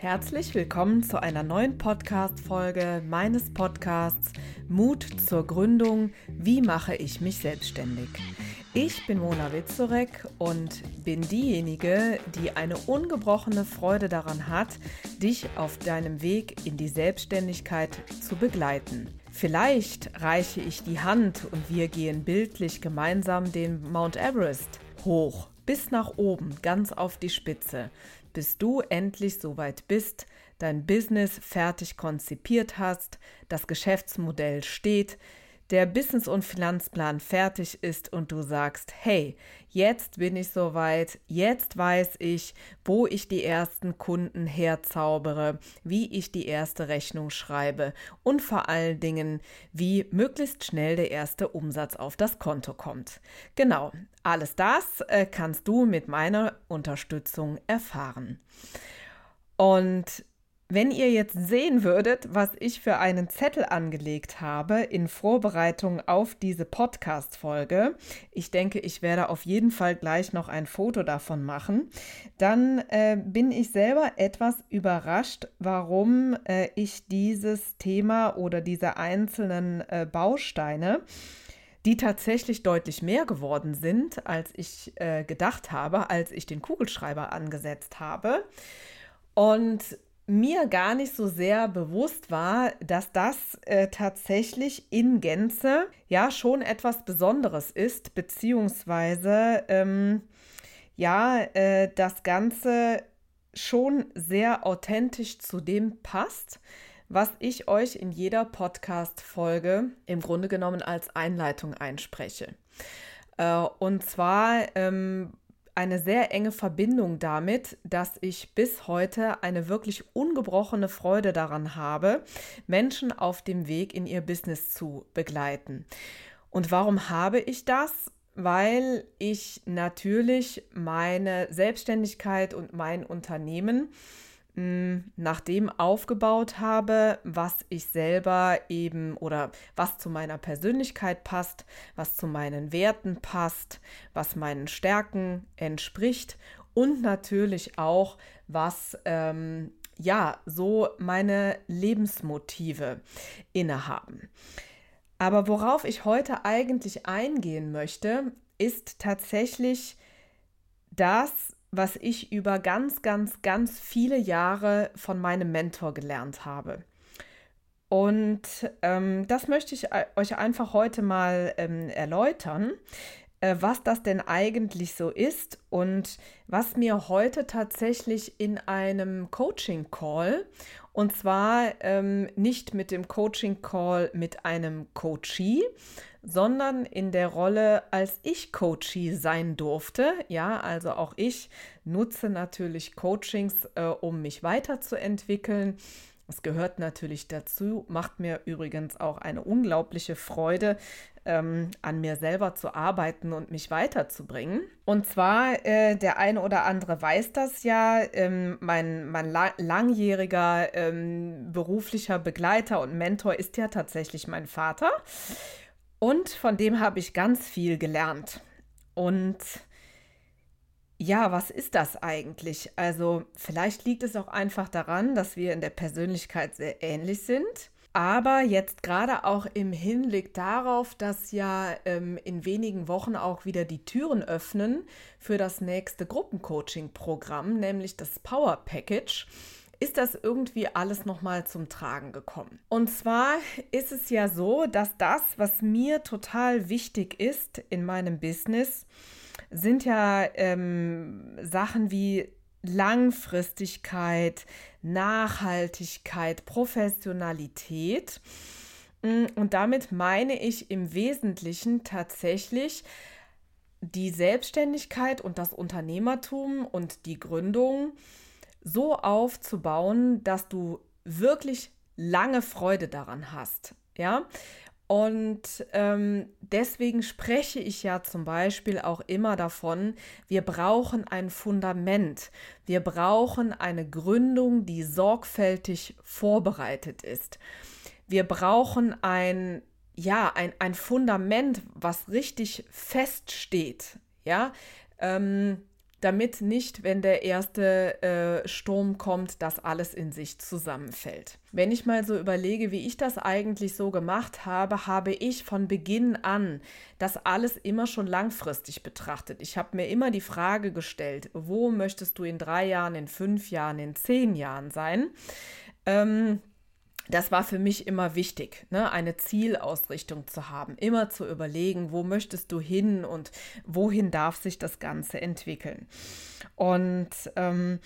Herzlich willkommen zu einer neuen Podcast-Folge meines Podcasts Mut zur Gründung. Wie mache ich mich selbstständig? Ich bin Mona Witzorek und bin diejenige, die eine ungebrochene Freude daran hat, dich auf deinem Weg in die Selbstständigkeit zu begleiten. Vielleicht reiche ich die Hand und wir gehen bildlich gemeinsam den Mount Everest hoch, bis nach oben, ganz auf die Spitze. Bis du endlich so weit bist, dein Business fertig konzipiert hast, das Geschäftsmodell steht, der Business- und Finanzplan fertig ist und du sagst, hey, jetzt bin ich soweit, jetzt weiß ich, wo ich die ersten Kunden herzaubere, wie ich die erste Rechnung schreibe und vor allen Dingen, wie möglichst schnell der erste Umsatz auf das Konto kommt. Genau, alles das äh, kannst du mit meiner Unterstützung erfahren. Und wenn ihr jetzt sehen würdet, was ich für einen Zettel angelegt habe in Vorbereitung auf diese Podcast-Folge, ich denke, ich werde auf jeden Fall gleich noch ein Foto davon machen, dann äh, bin ich selber etwas überrascht, warum äh, ich dieses Thema oder diese einzelnen äh, Bausteine die tatsächlich deutlich mehr geworden sind, als ich äh, gedacht habe, als ich den Kugelschreiber angesetzt habe. Und mir gar nicht so sehr bewusst war, dass das äh, tatsächlich in Gänze ja schon etwas Besonderes ist, beziehungsweise ähm, ja, äh, das Ganze schon sehr authentisch zu dem passt, was ich euch in jeder Podcast-Folge im Grunde genommen als Einleitung einspreche. Äh, und zwar ähm, eine sehr enge Verbindung damit, dass ich bis heute eine wirklich ungebrochene Freude daran habe, Menschen auf dem Weg in ihr Business zu begleiten. Und warum habe ich das? Weil ich natürlich meine Selbstständigkeit und mein Unternehmen nach dem aufgebaut habe, was ich selber eben oder was zu meiner Persönlichkeit passt, was zu meinen Werten passt, was meinen Stärken entspricht und natürlich auch, was ähm, ja so meine Lebensmotive innehaben. Aber worauf ich heute eigentlich eingehen möchte, ist tatsächlich das, was ich über ganz, ganz, ganz viele Jahre von meinem Mentor gelernt habe. Und ähm, das möchte ich euch einfach heute mal ähm, erläutern, äh, was das denn eigentlich so ist und was mir heute tatsächlich in einem Coaching-Call, und zwar ähm, nicht mit dem Coaching-Call mit einem Coachee, sondern in der Rolle, als ich Coachee sein durfte. Ja, also auch ich nutze natürlich Coachings, äh, um mich weiterzuentwickeln. Es gehört natürlich dazu, macht mir übrigens auch eine unglaubliche Freude, ähm, an mir selber zu arbeiten und mich weiterzubringen. Und zwar, äh, der eine oder andere weiß das ja, ähm, mein, mein la langjähriger ähm, beruflicher Begleiter und Mentor ist ja tatsächlich mein Vater. Und von dem habe ich ganz viel gelernt. Und ja, was ist das eigentlich? Also vielleicht liegt es auch einfach daran, dass wir in der Persönlichkeit sehr ähnlich sind. Aber jetzt gerade auch im Hinblick darauf, dass ja ähm, in wenigen Wochen auch wieder die Türen öffnen für das nächste Gruppencoaching-Programm, nämlich das Power Package ist das irgendwie alles nochmal zum Tragen gekommen. Und zwar ist es ja so, dass das, was mir total wichtig ist in meinem Business, sind ja ähm, Sachen wie Langfristigkeit, Nachhaltigkeit, Professionalität. Mm, und damit meine ich im Wesentlichen tatsächlich die Selbstständigkeit und das Unternehmertum und die Gründung so aufzubauen, dass du wirklich lange Freude daran hast. Ja, und ähm, deswegen spreche ich ja zum Beispiel auch immer davon, wir brauchen ein Fundament. Wir brauchen eine Gründung, die sorgfältig vorbereitet ist. Wir brauchen ein, ja, ein, ein Fundament, was richtig fest steht. Ja, ähm, damit nicht, wenn der erste äh, Sturm kommt, das alles in sich zusammenfällt. Wenn ich mal so überlege, wie ich das eigentlich so gemacht habe, habe ich von Beginn an das alles immer schon langfristig betrachtet. Ich habe mir immer die Frage gestellt, wo möchtest du in drei Jahren, in fünf Jahren, in zehn Jahren sein? Ähm, das war für mich immer wichtig, ne? eine Zielausrichtung zu haben, immer zu überlegen, wo möchtest du hin und wohin darf sich das Ganze entwickeln. Und ähm,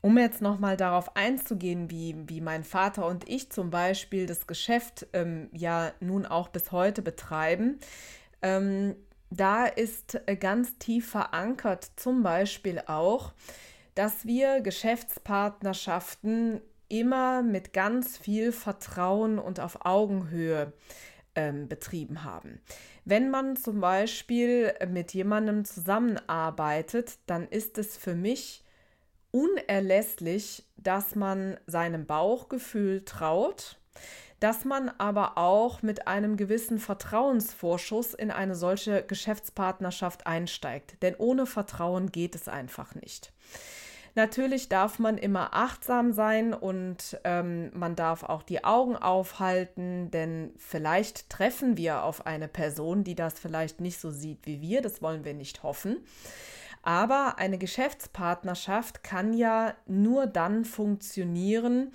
um jetzt nochmal darauf einzugehen, wie, wie mein Vater und ich zum Beispiel das Geschäft ähm, ja nun auch bis heute betreiben, ähm, da ist äh, ganz tief verankert zum Beispiel auch, dass wir Geschäftspartnerschaften immer mit ganz viel Vertrauen und auf Augenhöhe ähm, betrieben haben. Wenn man zum Beispiel mit jemandem zusammenarbeitet, dann ist es für mich unerlässlich, dass man seinem Bauchgefühl traut, dass man aber auch mit einem gewissen Vertrauensvorschuss in eine solche Geschäftspartnerschaft einsteigt. Denn ohne Vertrauen geht es einfach nicht. Natürlich darf man immer achtsam sein und ähm, man darf auch die Augen aufhalten, denn vielleicht treffen wir auf eine Person, die das vielleicht nicht so sieht wie wir. Das wollen wir nicht hoffen. Aber eine Geschäftspartnerschaft kann ja nur dann funktionieren,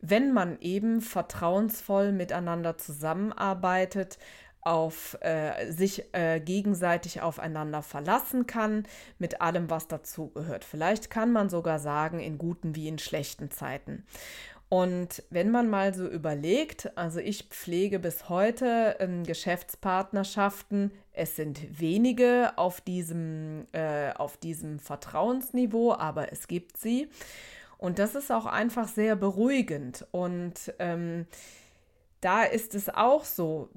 wenn man eben vertrauensvoll miteinander zusammenarbeitet auf äh, sich äh, gegenseitig aufeinander verlassen kann, mit allem, was dazugehört. Vielleicht kann man sogar sagen, in guten wie in schlechten Zeiten. Und wenn man mal so überlegt, also ich pflege bis heute ähm, Geschäftspartnerschaften, es sind wenige auf diesem, äh, auf diesem Vertrauensniveau, aber es gibt sie. Und das ist auch einfach sehr beruhigend. Und ähm, da ist es auch so,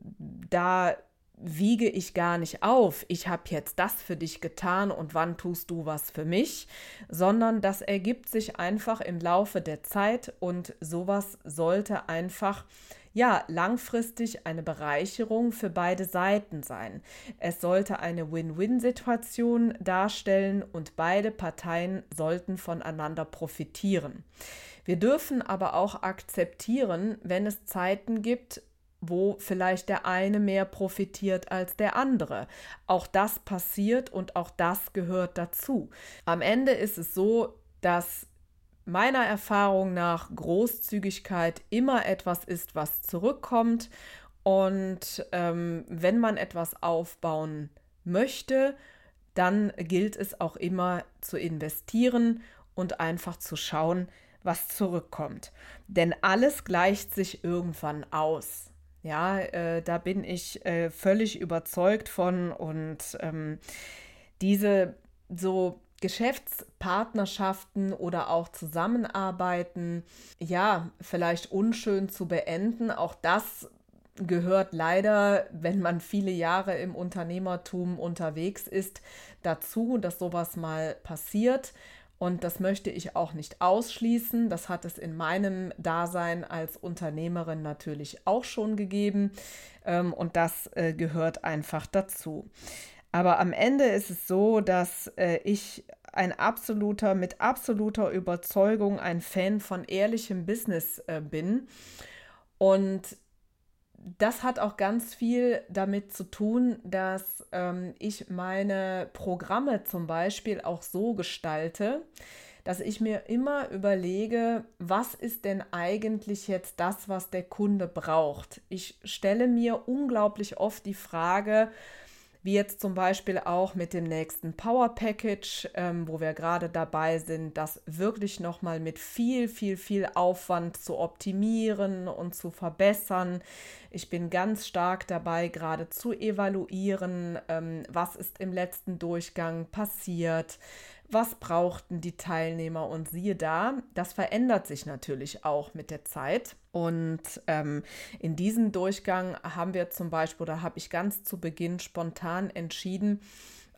da wiege ich gar nicht auf, ich habe jetzt das für dich getan und wann tust du was für mich, sondern das ergibt sich einfach im Laufe der Zeit und sowas sollte einfach ja, langfristig eine Bereicherung für beide Seiten sein. Es sollte eine Win-Win-Situation darstellen und beide Parteien sollten voneinander profitieren. Wir dürfen aber auch akzeptieren, wenn es Zeiten gibt, wo vielleicht der eine mehr profitiert als der andere. Auch das passiert und auch das gehört dazu. Am Ende ist es so, dass meiner Erfahrung nach Großzügigkeit immer etwas ist, was zurückkommt. Und ähm, wenn man etwas aufbauen möchte, dann gilt es auch immer zu investieren und einfach zu schauen, was zurückkommt. Denn alles gleicht sich irgendwann aus. Ja, äh, da bin ich äh, völlig überzeugt von und ähm, diese so Geschäftspartnerschaften oder auch Zusammenarbeiten, ja, vielleicht unschön zu beenden. Auch das gehört leider, wenn man viele Jahre im Unternehmertum unterwegs ist, dazu, dass sowas mal passiert. Und das möchte ich auch nicht ausschließen. Das hat es in meinem Dasein als Unternehmerin natürlich auch schon gegeben. Ähm, und das äh, gehört einfach dazu. Aber am Ende ist es so, dass äh, ich ein absoluter, mit absoluter Überzeugung ein Fan von ehrlichem Business äh, bin. Und das hat auch ganz viel damit zu tun, dass ähm, ich meine Programme zum Beispiel auch so gestalte, dass ich mir immer überlege, was ist denn eigentlich jetzt das, was der Kunde braucht. Ich stelle mir unglaublich oft die Frage, wie jetzt zum Beispiel auch mit dem nächsten Power Package, ähm, wo wir gerade dabei sind, das wirklich nochmal mit viel, viel, viel Aufwand zu optimieren und zu verbessern. Ich bin ganz stark dabei, gerade zu evaluieren, ähm, was ist im letzten Durchgang passiert, was brauchten die Teilnehmer und siehe da, das verändert sich natürlich auch mit der Zeit. Und ähm, in diesem Durchgang haben wir zum Beispiel, oder habe ich ganz zu Beginn spontan entschieden,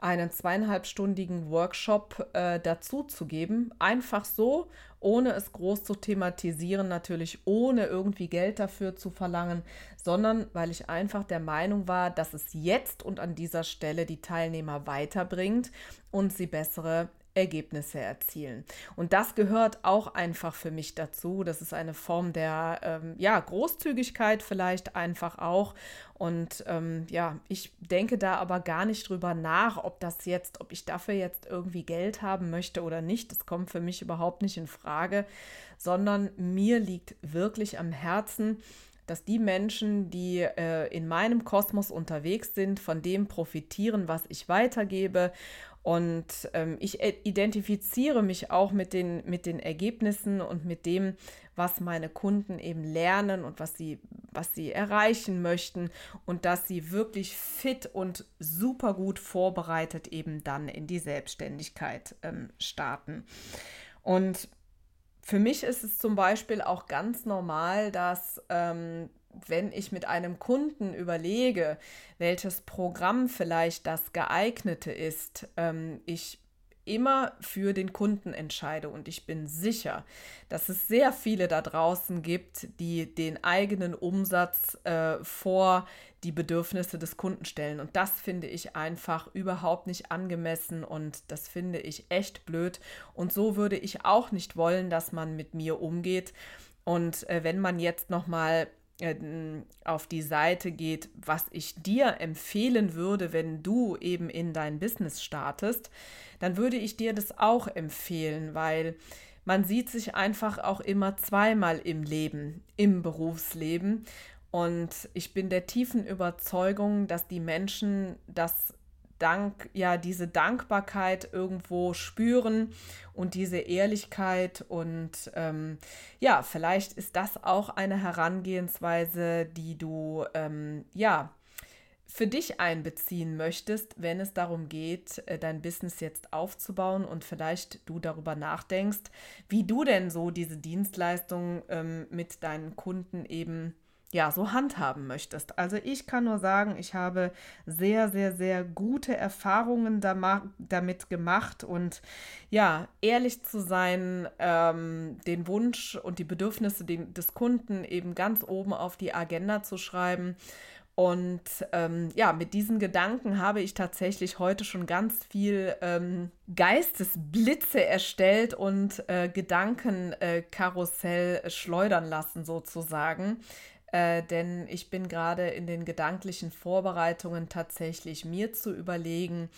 einen zweieinhalbstündigen Workshop äh, dazu zu geben. Einfach so, ohne es groß zu thematisieren, natürlich ohne irgendwie Geld dafür zu verlangen, sondern weil ich einfach der Meinung war, dass es jetzt und an dieser Stelle die Teilnehmer weiterbringt und sie bessere Ergebnisse erzielen. Und das gehört auch einfach für mich dazu. Das ist eine Form der ähm, ja, Großzügigkeit vielleicht einfach auch. Und ähm, ja, ich denke da aber gar nicht drüber nach, ob das jetzt, ob ich dafür jetzt irgendwie Geld haben möchte oder nicht. Das kommt für mich überhaupt nicht in Frage, sondern mir liegt wirklich am Herzen, dass die Menschen, die äh, in meinem Kosmos unterwegs sind, von dem profitieren, was ich weitergebe und ähm, ich identifiziere mich auch mit den, mit den Ergebnissen und mit dem, was meine Kunden eben lernen und was sie, was sie erreichen möchten und dass sie wirklich fit und super gut vorbereitet eben dann in die Selbstständigkeit ähm, starten. Und für mich ist es zum Beispiel auch ganz normal, dass ähm, wenn ich mit einem Kunden überlege, welches Programm vielleicht das geeignete ist, ähm, ich immer für den Kunden entscheide. Und ich bin sicher, dass es sehr viele da draußen gibt, die den eigenen Umsatz äh, vor die Bedürfnisse des Kunden stellen. Und das finde ich einfach überhaupt nicht angemessen und das finde ich echt blöd. Und so würde ich auch nicht wollen, dass man mit mir umgeht. Und äh, wenn man jetzt noch mal auf die Seite geht, was ich dir empfehlen würde, wenn du eben in dein Business startest, dann würde ich dir das auch empfehlen, weil man sieht sich einfach auch immer zweimal im Leben, im Berufsleben. Und ich bin der tiefen Überzeugung, dass die Menschen das Dank, ja, diese Dankbarkeit irgendwo spüren und diese Ehrlichkeit. Und ähm, ja, vielleicht ist das auch eine Herangehensweise, die du, ähm, ja, für dich einbeziehen möchtest, wenn es darum geht, äh, dein Business jetzt aufzubauen und vielleicht du darüber nachdenkst, wie du denn so diese Dienstleistung ähm, mit deinen Kunden eben ja, so handhaben möchtest. Also ich kann nur sagen, ich habe sehr, sehr, sehr gute Erfahrungen damit gemacht und ja, ehrlich zu sein, ähm, den Wunsch und die Bedürfnisse des Kunden eben ganz oben auf die Agenda zu schreiben. Und ähm, ja, mit diesen Gedanken habe ich tatsächlich heute schon ganz viel ähm, Geistesblitze erstellt und äh, Gedankenkarussell äh, schleudern lassen sozusagen äh, denn ich bin gerade in den gedanklichen Vorbereitungen tatsächlich mir zu überlegen,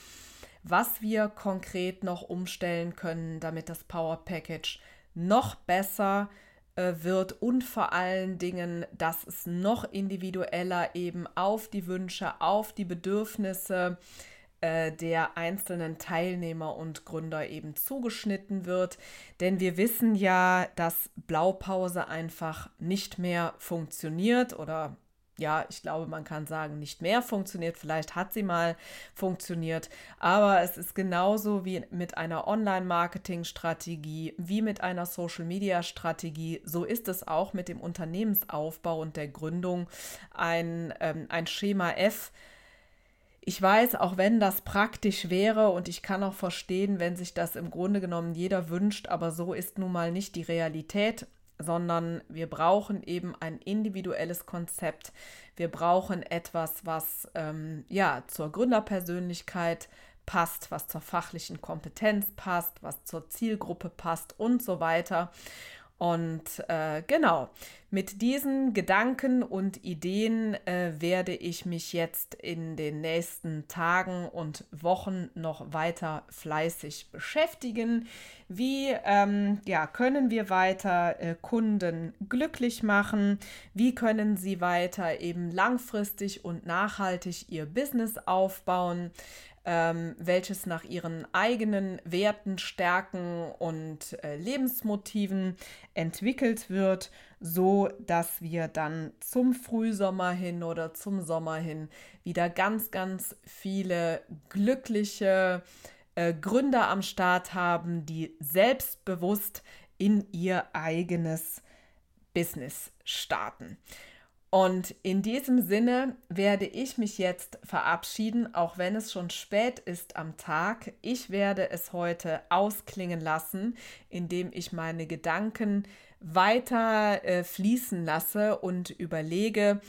was wir konkret noch umstellen können, damit das Power Package noch besser äh, wird und vor allen Dingen, dass es noch individueller eben auf die Wünsche, auf die Bedürfnisse äh, der einzelnen Teilnehmer und Gründer eben zugeschnitten wird. Denn wir wissen ja, dass Blaupause einfach nicht mehr funktioniert oder ja, ich glaube, man kann sagen, nicht mehr funktioniert. Vielleicht hat sie mal funktioniert. Aber es ist genauso wie mit einer Online-Marketing-Strategie, wie mit einer Social-Media-Strategie. So ist es auch mit dem Unternehmensaufbau und der Gründung ein, ähm, ein Schema F ich weiß, auch wenn das praktisch wäre und ich kann auch verstehen, wenn sich das im Grunde genommen jeder wünscht, aber so ist nun mal nicht die Realität, sondern wir brauchen eben ein individuelles Konzept. Wir brauchen etwas, was ähm, ja zur Gründerpersönlichkeit passt, was zur fachlichen Kompetenz passt, was zur Zielgruppe passt und so weiter. Und äh, genau, mit diesen Gedanken und Ideen äh, werde ich mich jetzt in den nächsten Tagen und Wochen noch weiter fleißig beschäftigen. Wie ähm, ja, können wir weiter äh, Kunden glücklich machen? Wie können sie weiter eben langfristig und nachhaltig ihr Business aufbauen? Ähm, welches nach ihren eigenen Werten, Stärken und äh, Lebensmotiven entwickelt wird, so dass wir dann zum Frühsommer hin oder zum Sommer hin wieder ganz, ganz viele glückliche äh, Gründer am Start haben, die selbstbewusst in ihr eigenes Business starten. Und in diesem Sinne werde ich mich jetzt verabschieden, auch wenn es schon spät ist am Tag. Ich werde es heute ausklingen lassen, indem ich meine Gedanken weiter äh, fließen lasse und überlege,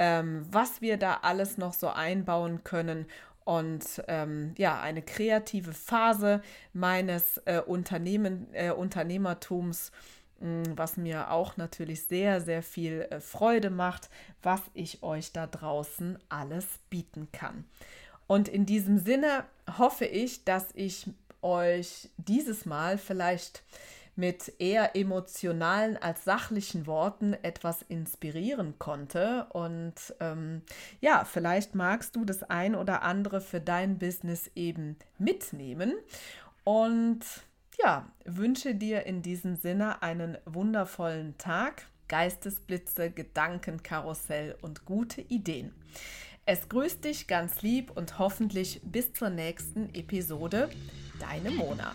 ähm, was wir da alles noch so einbauen können und ähm, ja, eine kreative Phase meines äh, Unternehmen, äh, Unternehmertums, hm, was mir auch natürlich sehr, sehr viel äh, Freude macht, was ich euch da draußen alles bieten kann. Und in diesem Sinne hoffe ich, dass ich euch dieses Mal vielleicht mit eher emotionalen als sachlichen Worten etwas inspirieren konnte. Und ähm, ja, vielleicht magst du das ein oder andere für dein Business eben mitnehmen. Und ja, wünsche dir in diesem Sinne einen wundervollen Tag, Geistesblitze, Gedankenkarussell und gute Ideen. Es grüßt dich ganz lieb und hoffentlich bis zur nächsten Episode. Deine Mona.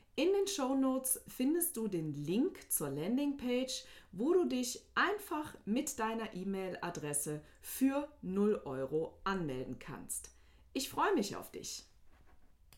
In den Show Notes findest du den Link zur Landingpage, wo du dich einfach mit deiner E-Mail-Adresse für 0 Euro anmelden kannst. Ich freue mich auf dich.